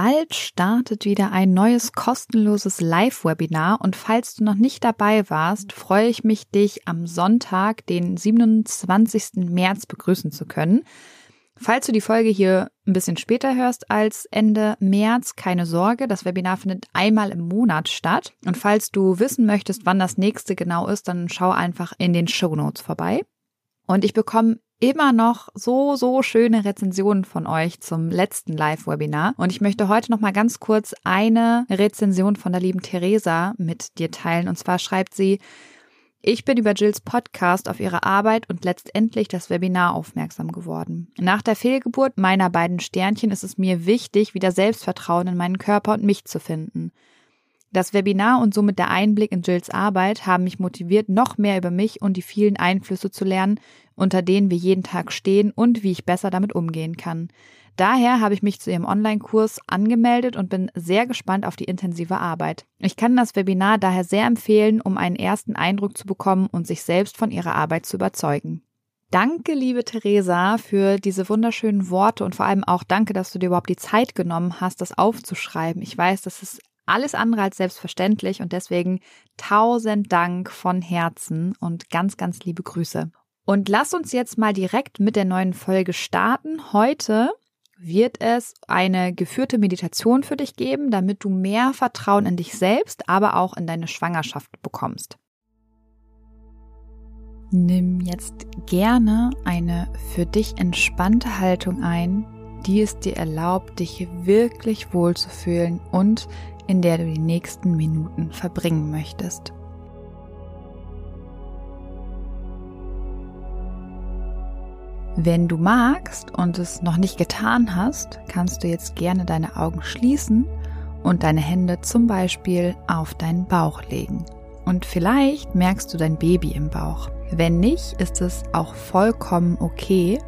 Bald startet wieder ein neues kostenloses Live-Webinar und falls du noch nicht dabei warst, freue ich mich, dich am Sonntag, den 27. März begrüßen zu können. Falls du die Folge hier ein bisschen später hörst als Ende März, keine Sorge, das Webinar findet einmal im Monat statt. Und falls du wissen möchtest, wann das nächste genau ist, dann schau einfach in den Show Notes vorbei. Und ich bekomme immer noch so, so schöne Rezensionen von euch zum letzten Live-Webinar. Und ich möchte heute noch mal ganz kurz eine Rezension von der lieben Theresa mit dir teilen. Und zwar schreibt sie, ich bin über Jills Podcast auf ihre Arbeit und letztendlich das Webinar aufmerksam geworden. Nach der Fehlgeburt meiner beiden Sternchen ist es mir wichtig, wieder Selbstvertrauen in meinen Körper und mich zu finden. Das Webinar und somit der Einblick in Jills Arbeit haben mich motiviert, noch mehr über mich und die vielen Einflüsse zu lernen, unter denen wir jeden Tag stehen und wie ich besser damit umgehen kann. Daher habe ich mich zu ihrem Online-Kurs angemeldet und bin sehr gespannt auf die intensive Arbeit. Ich kann das Webinar daher sehr empfehlen, um einen ersten Eindruck zu bekommen und sich selbst von ihrer Arbeit zu überzeugen. Danke, liebe Theresa, für diese wunderschönen Worte und vor allem auch danke, dass du dir überhaupt die Zeit genommen hast, das aufzuschreiben. Ich weiß, das ist alles andere als selbstverständlich und deswegen tausend Dank von Herzen und ganz, ganz liebe Grüße. Und lass uns jetzt mal direkt mit der neuen Folge starten. Heute wird es eine geführte Meditation für dich geben, damit du mehr Vertrauen in dich selbst, aber auch in deine Schwangerschaft bekommst. Nimm jetzt gerne eine für dich entspannte Haltung ein, die es dir erlaubt, dich wirklich wohlzufühlen und in der du die nächsten Minuten verbringen möchtest. Wenn du magst und es noch nicht getan hast, kannst du jetzt gerne deine Augen schließen und deine Hände zum Beispiel auf deinen Bauch legen. Und vielleicht merkst du dein Baby im Bauch. Wenn nicht, ist es auch vollkommen okay.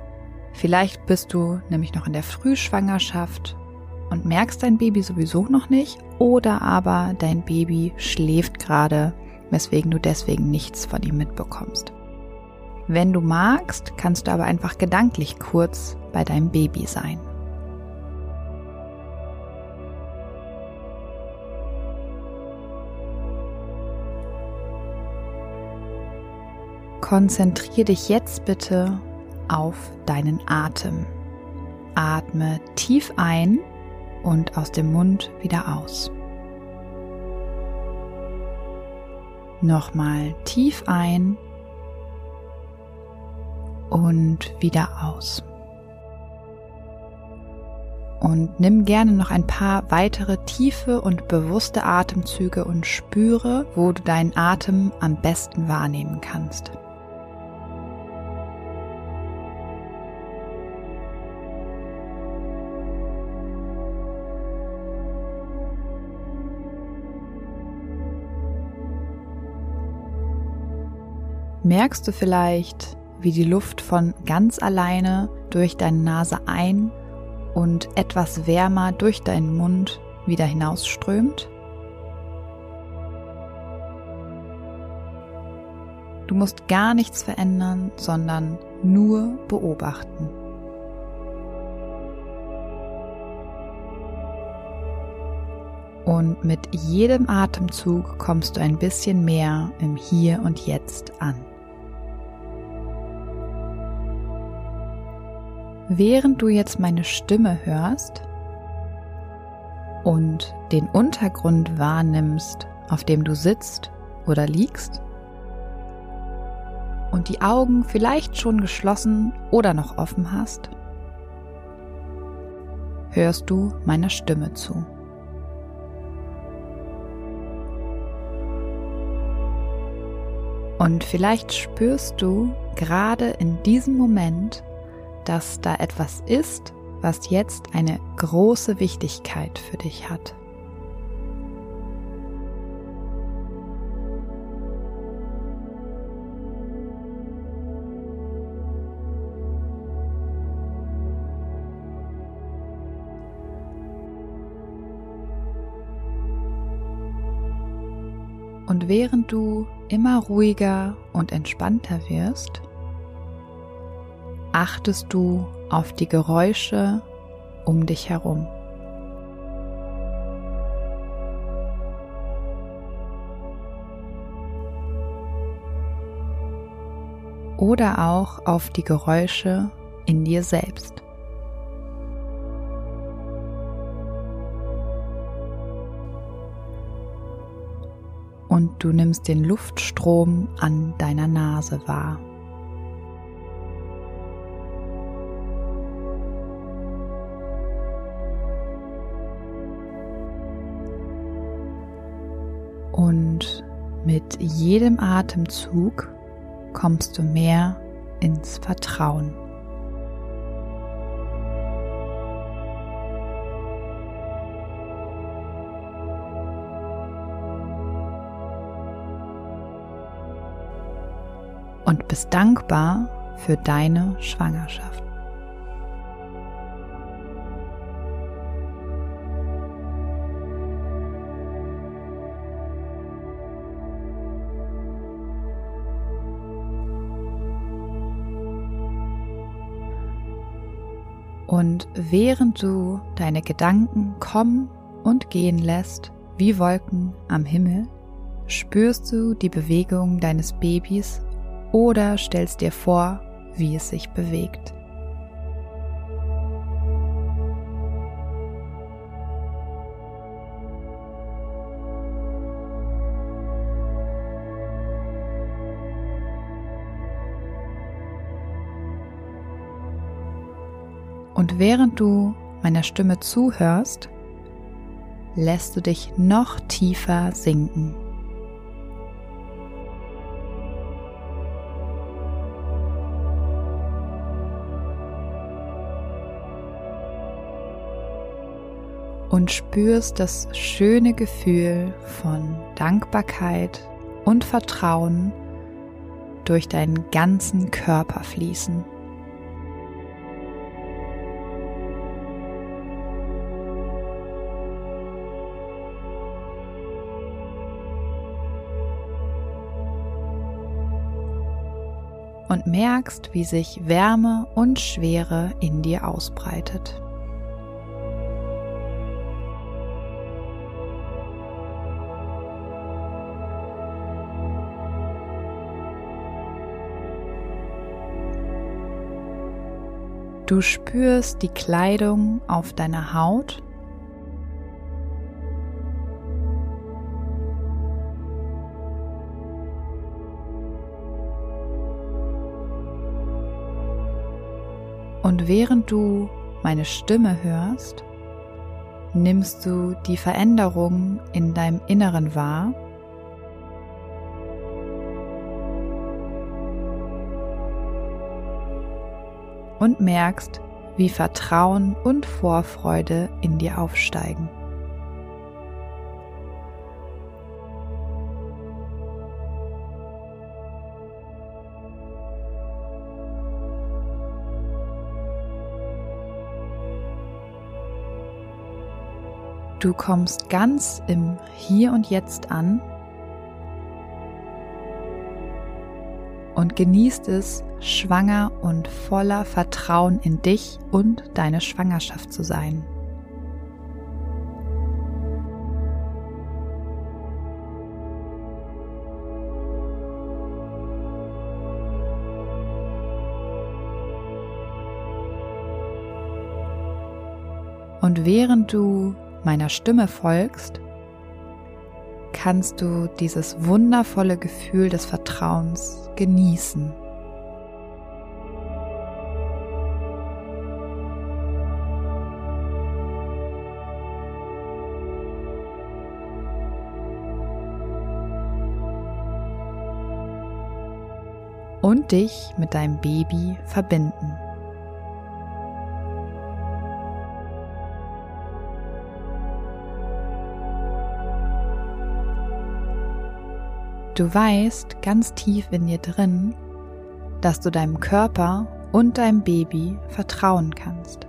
Vielleicht bist du nämlich noch in der Frühschwangerschaft und merkst dein Baby sowieso noch nicht oder aber dein Baby schläft gerade, weswegen du deswegen nichts von ihm mitbekommst. Wenn du magst, kannst du aber einfach gedanklich kurz bei deinem Baby sein. Konzentriere dich jetzt bitte auf deinen Atem. Atme tief ein und aus dem Mund wieder aus. Nochmal tief ein und wieder aus. Und nimm gerne noch ein paar weitere tiefe und bewusste Atemzüge und spüre, wo du deinen Atem am besten wahrnehmen kannst. Merkst du vielleicht, wie die Luft von ganz alleine durch deine Nase ein und etwas wärmer durch deinen Mund wieder hinausströmt. Du musst gar nichts verändern, sondern nur beobachten. Und mit jedem Atemzug kommst du ein bisschen mehr im Hier und Jetzt an. Während du jetzt meine Stimme hörst, und den Untergrund wahrnimmst, auf dem du sitzt oder liegst und die Augen vielleicht schon geschlossen oder noch offen hast, hörst du meiner Stimme zu. Und vielleicht spürst du gerade in diesem Moment, dass da etwas ist, was jetzt eine große Wichtigkeit für dich hat. Und während du immer ruhiger und entspannter wirst, achtest du auf die Geräusche um dich herum. Oder auch auf die Geräusche in dir selbst. Du nimmst den Luftstrom an deiner Nase wahr. Und mit jedem Atemzug kommst du mehr ins Vertrauen. Bist dankbar für deine Schwangerschaft. Und während du deine Gedanken kommen und gehen lässt, wie Wolken am Himmel, spürst du die Bewegung deines Babys oder stellst dir vor, wie es sich bewegt. Und während du meiner Stimme zuhörst, lässt du dich noch tiefer sinken. Und spürst das schöne Gefühl von Dankbarkeit und Vertrauen durch deinen ganzen Körper fließen. Und merkst, wie sich Wärme und Schwere in dir ausbreitet. Du spürst die Kleidung auf deiner Haut. Und während du meine Stimme hörst, nimmst du die Veränderung in deinem Inneren wahr und merkst, wie Vertrauen und Vorfreude in dir aufsteigen. Du kommst ganz im Hier und Jetzt an und genießt es, schwanger und voller Vertrauen in dich und deine Schwangerschaft zu sein. Und während du meiner Stimme folgst, kannst du dieses wundervolle Gefühl des Vertrauens genießen. und dich mit deinem Baby verbinden. Du weißt ganz tief in dir drin, dass du deinem Körper und deinem Baby vertrauen kannst.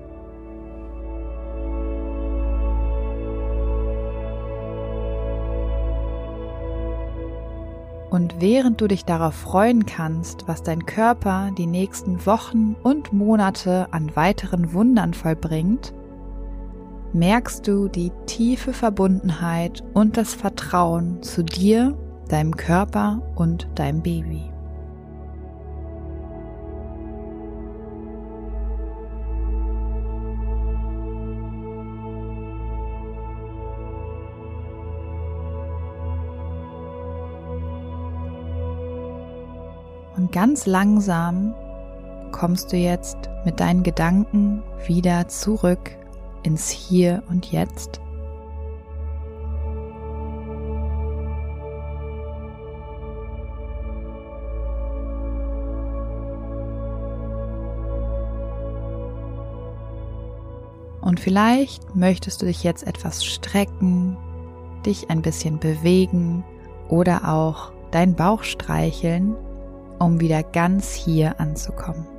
Und während du dich darauf freuen kannst, was dein Körper die nächsten Wochen und Monate an weiteren Wundern vollbringt, merkst du die tiefe Verbundenheit und das Vertrauen zu dir, deinem Körper und deinem Baby. Und ganz langsam kommst du jetzt mit deinen Gedanken wieder zurück ins Hier und Jetzt. Vielleicht möchtest du dich jetzt etwas strecken, dich ein bisschen bewegen oder auch deinen Bauch streicheln, um wieder ganz hier anzukommen.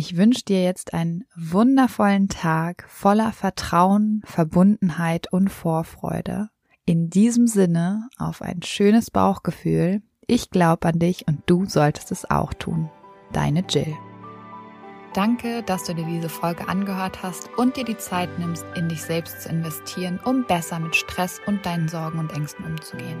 Ich wünsche dir jetzt einen wundervollen Tag voller Vertrauen, Verbundenheit und Vorfreude. In diesem Sinne auf ein schönes Bauchgefühl. Ich glaube an dich und du solltest es auch tun. Deine Jill. Danke, dass du dir diese Folge angehört hast und dir die Zeit nimmst, in dich selbst zu investieren, um besser mit Stress und deinen Sorgen und Ängsten umzugehen.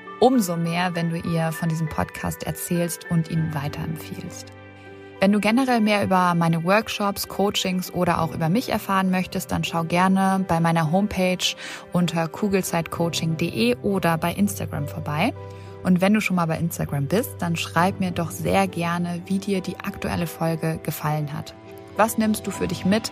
umso mehr, wenn du ihr von diesem Podcast erzählst und ihn weiterempfiehlst. Wenn du generell mehr über meine Workshops, Coachings oder auch über mich erfahren möchtest, dann schau gerne bei meiner Homepage unter kugelzeitcoaching.de oder bei Instagram vorbei. Und wenn du schon mal bei Instagram bist, dann schreib mir doch sehr gerne, wie dir die aktuelle Folge gefallen hat. Was nimmst du für dich mit?